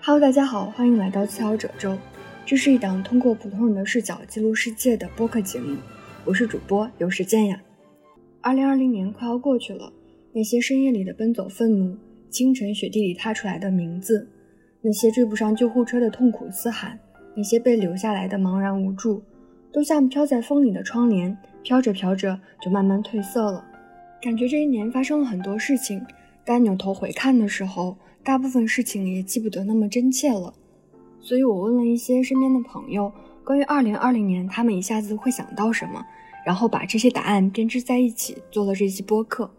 Hello，大家好，欢迎来到次要褶皱。这是一档通过普通人的视角记录世界的播客节目。我是主播有时间呀。二零二零年快要过去了，那些深夜里的奔走愤怒，清晨雪地里踏出来的名字，那些追不上救护车的痛苦嘶喊，那些被留下来的茫然无助，都像飘在风里的窗帘，飘着飘着就慢慢褪色了。感觉这一年发生了很多事情，但扭头回看的时候。大部分事情也记不得那么真切了，所以我问了一些身边的朋友，关于二零二零年他们一下子会想到什么，然后把这些答案编织在一起，做了这期播客。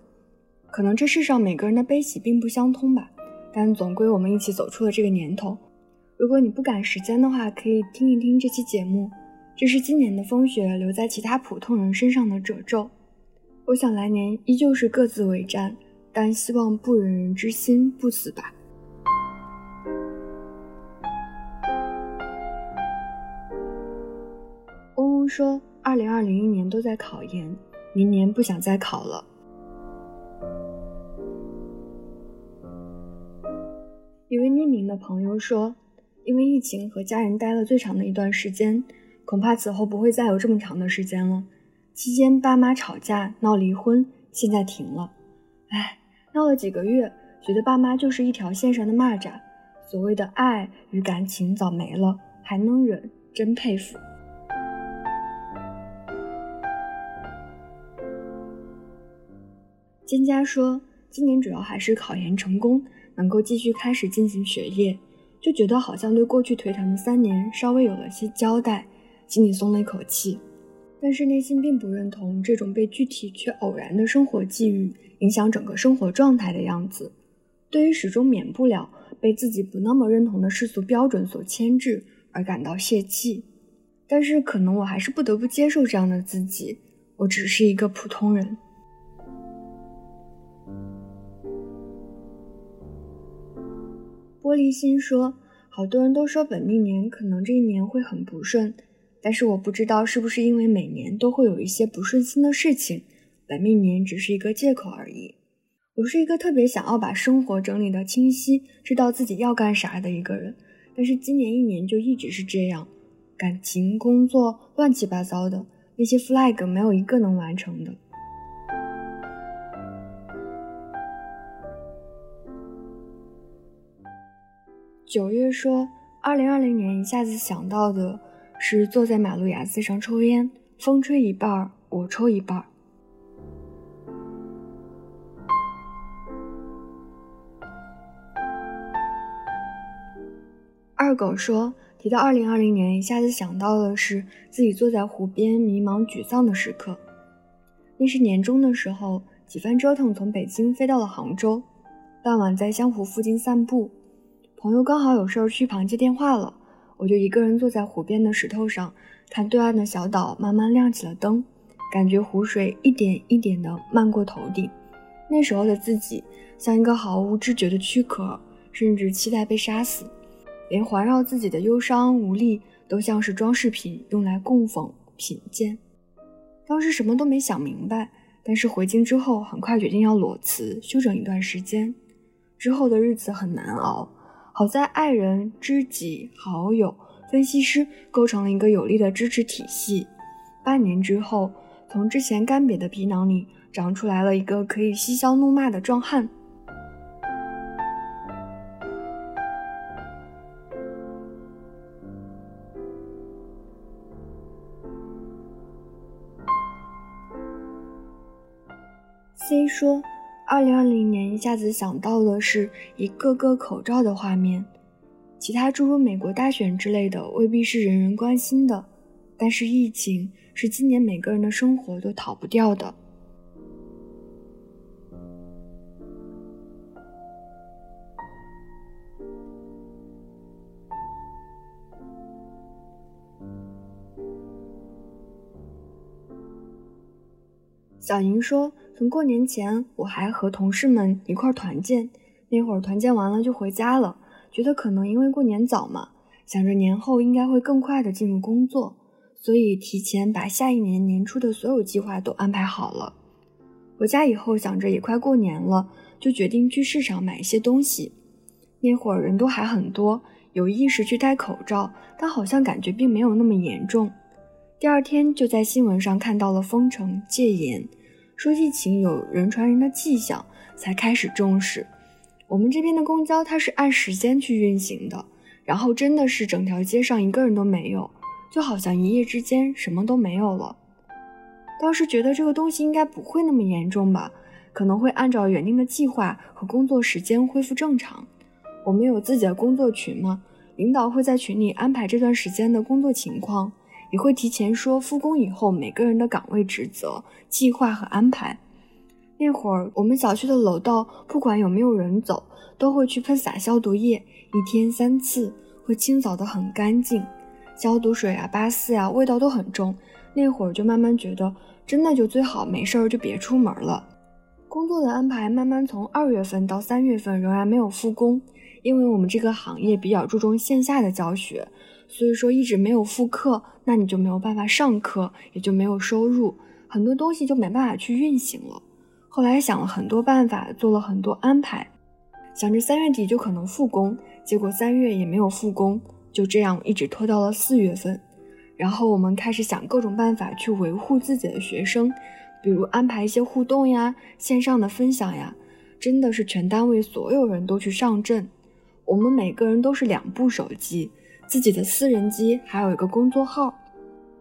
可能这世上每个人的悲喜并不相通吧，但总归我们一起走出了这个年头。如果你不赶时间的话，可以听一听这期节目，这是今年的风雪留在其他普通人身上的褶皱。我想来年依旧是各自为战，但希望不忍人之心不死吧。嗡嗡说，二零二零一年都在考研，明年不想再考了。一位匿名的朋友说，因为疫情和家人待了最长的一段时间，恐怕此后不会再有这么长的时间了。期间爸妈吵架闹离婚，现在停了。哎，闹了几个月，觉得爸妈就是一条线上的蚂蚱，所谓的爱与感情早没了，还能忍，真佩服。蒹葭说：“今年主要还是考研成功，能够继续开始进行学业，就觉得好像对过去颓唐的三年稍微有了些交代，心里松了一口气。但是内心并不认同这种被具体却偶然的生活际遇影响整个生活状态的样子。对于始终免不了被自己不那么认同的世俗标准所牵制而感到泄气。但是可能我还是不得不接受这样的自己，我只是一个普通人。”玻璃心说：“好多人都说本命年可能这一年会很不顺，但是我不知道是不是因为每年都会有一些不顺心的事情，本命年只是一个借口而已。我是一个特别想要把生活整理的清晰，知道自己要干啥的一个人，但是今年一年就一直是这样，感情、工作乱七八糟的，那些 flag 没有一个能完成的。”九月说，二零二零年一下子想到的是坐在马路牙子上抽烟，风吹一半，我抽一半。二狗说，提到二零二零年，一下子想到的是自己坐在湖边迷茫沮丧的时刻。那是年终的时候，几番折腾从北京飞到了杭州，傍晚在湘湖附近散步。朋友刚好有事儿去旁接电话了，我就一个人坐在湖边的石头上，看对岸的小岛慢慢亮起了灯，感觉湖水一点一点的漫过头顶。那时候的自己像一个毫无知觉的躯壳，甚至期待被杀死，连环绕自己的忧伤无力都像是装饰品，用来供奉品鉴。当时什么都没想明白，但是回京之后很快决定要裸辞休整一段时间，之后的日子很难熬。好在爱人、知己、好友、分析师构成了一个有力的支持体系。半年之后，从之前干瘪的皮囊里长出来了一个可以嬉笑怒骂的壮汉。C 说。二零二零年一下子想到的是一个个口罩的画面，其他诸如美国大选之类的未必是人人关心的，但是疫情是今年每个人的生活都逃不掉的。小莹说。从过年前，我还和同事们一块团建，那会儿团建完了就回家了，觉得可能因为过年早嘛，想着年后应该会更快的进入工作，所以提前把下一年年初的所有计划都安排好了。回家以后想着也快过年了，就决定去市场买一些东西。那会儿人都还很多，有意识去戴口罩，但好像感觉并没有那么严重。第二天就在新闻上看到了封城戒严，说疫情有人传人的迹象，才开始重视。我们这边的公交它是按时间去运行的，然后真的是整条街上一个人都没有，就好像一夜之间什么都没有了。当时觉得这个东西应该不会那么严重吧，可能会按照原定的计划和工作时间恢复正常。我们有自己的工作群嘛，领导会在群里安排这段时间的工作情况。也会提前说复工以后每个人的岗位职责、计划和安排。那会儿我们小区的楼道，不管有没有人走，都会去喷洒消毒液，一天三次，会清扫得很干净。消毒水啊、八四呀，味道都很重。那会儿就慢慢觉得，真的就最好没事儿就别出门了。工作的安排慢慢从二月份到三月份仍然没有复工，因为我们这个行业比较注重线下的教学。所以说一直没有复课，那你就没有办法上课，也就没有收入，很多东西就没办法去运行了。后来想了很多办法，做了很多安排，想着三月底就可能复工，结果三月也没有复工，就这样一直拖到了四月份。然后我们开始想各种办法去维护自己的学生，比如安排一些互动呀、线上的分享呀，真的是全单位所有人都去上阵，我们每个人都是两部手机。自己的私人机还有一个工作号，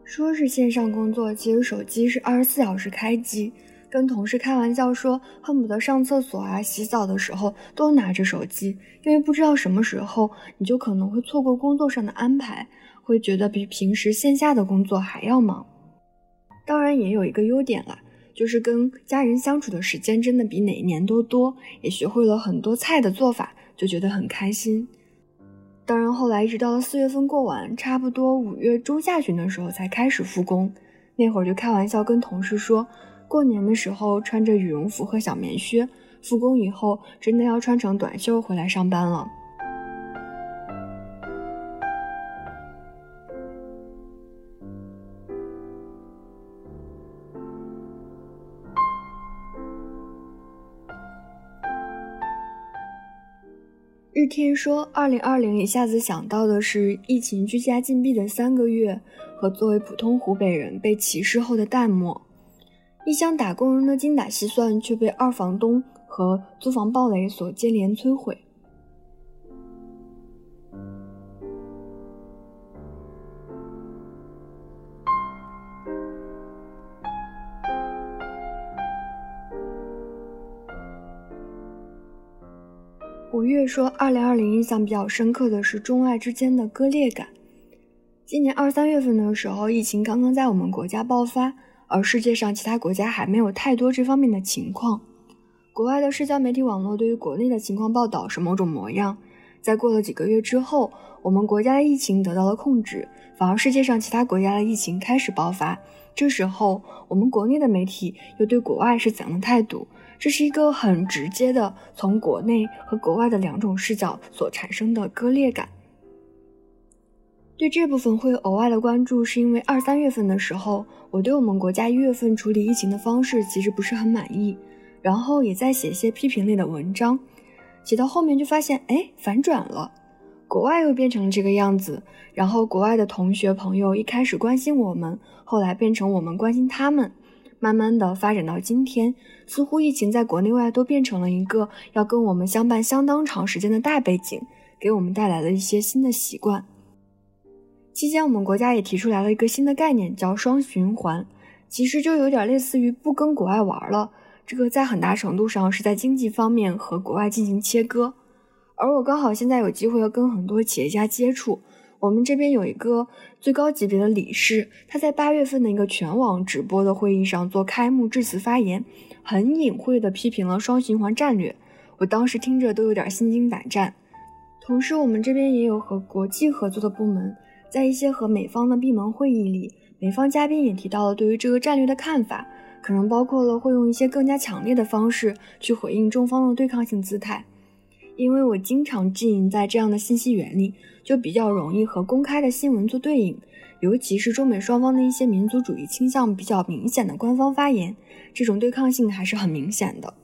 说是线上工作，其实手机是二十四小时开机。跟同事开玩笑说，恨不得上厕所啊、洗澡的时候都拿着手机，因为不知道什么时候你就可能会错过工作上的安排，会觉得比平时线下的工作还要忙。当然也有一个优点啦，就是跟家人相处的时间真的比哪一年都多，也学会了很多菜的做法，就觉得很开心。当然，后来一直到了四月份过完，差不多五月中下旬的时候才开始复工。那会儿就开玩笑跟同事说，过年的时候穿着羽绒服和小棉靴，复工以后真的要穿成短袖回来上班了。天说，二零二零一下子想到的是疫情居家禁闭的三个月，和作为普通湖北人被歧视后的淡漠。一箱打工人的精打细算却被二房东和租房暴雷所接连摧毁。五月说，二零二零印象比较深刻的是中外之间的割裂感。今年二三月份的时候，疫情刚刚在我们国家爆发，而世界上其他国家还没有太多这方面的情况。国外的社交媒体网络对于国内的情况报道是某种模样，在过了几个月之后，我们国家的疫情得到了控制，反而世界上其他国家的疫情开始爆发。这时候，我们国内的媒体又对国外是怎样的态度？这是一个很直接的从国内和国外的两种视角所产生的割裂感。对这部分会有额外的关注，是因为二三月份的时候，我对我们国家一月份处理疫情的方式其实不是很满意，然后也在写一些批评类的文章，写到后面就发现，哎，反转了，国外又变成了这个样子，然后国外的同学朋友一开始关心我们，后来变成我们关心他们。慢慢的发展到今天，似乎疫情在国内外都变成了一个要跟我们相伴相当长时间的大背景，给我们带来了一些新的习惯。期间，我们国家也提出来了一个新的概念，叫双循环，其实就有点类似于不跟国外玩了。这个在很大程度上是在经济方面和国外进行切割。而我刚好现在有机会要跟很多企业家接触。我们这边有一个最高级别的理事，他在八月份的一个全网直播的会议上做开幕致辞发言，很隐晦的批评了双循环战略。我当时听着都有点心惊胆战。同时，我们这边也有和国际合作的部门，在一些和美方的闭门会议里，美方嘉宾也提到了对于这个战略的看法，可能包括了会用一些更加强烈的方式去回应中方的对抗性姿态。因为我经常浸淫在这样的信息源里，就比较容易和公开的新闻做对应，尤其是中美双方的一些民族主义倾向比较明显的官方发言，这种对抗性还是很明显的。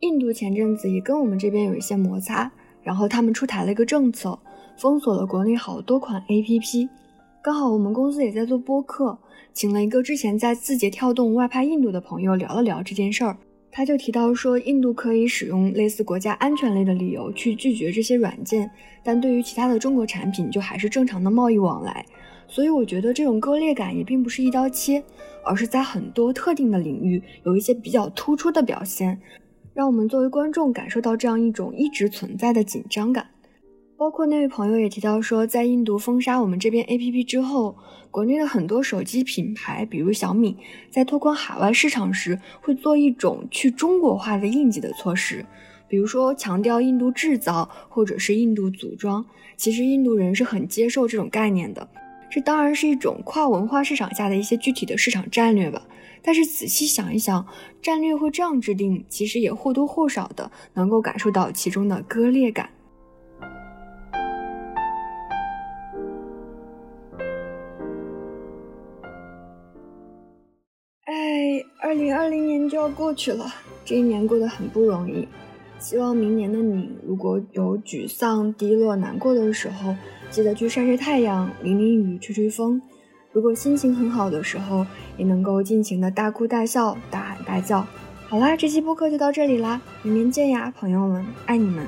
印度前阵子也跟我们这边有一些摩擦，然后他们出台了一个政策，封锁了国内好多款 APP。刚好我们公司也在做播客，请了一个之前在字节跳动外派印度的朋友聊了聊这件事儿。他就提到说，印度可以使用类似国家安全类的理由去拒绝这些软件，但对于其他的中国产品就还是正常的贸易往来。所以我觉得这种割裂感也并不是一刀切，而是在很多特定的领域有一些比较突出的表现，让我们作为观众感受到这样一种一直存在的紧张感。包括那位朋友也提到说，在印度封杀我们这边 APP 之后，国内的很多手机品牌，比如小米，在拓宽海外市场时，会做一种去中国化的印记的措施，比如说强调印度制造或者是印度组装。其实印度人是很接受这种概念的，这当然是一种跨文化市场下的一些具体的市场战略吧。但是仔细想一想，战略会这样制定，其实也或多或少的能够感受到其中的割裂感。就要过去了，这一年过得很不容易。希望明年的你，如果有沮丧、低落、难过的时候，记得去晒晒太阳、淋淋雨、吹吹风；如果心情很好的时候，也能够尽情的大哭大笑、大喊大叫。好啦，这期播客就到这里啦，明年见呀，朋友们，爱你们。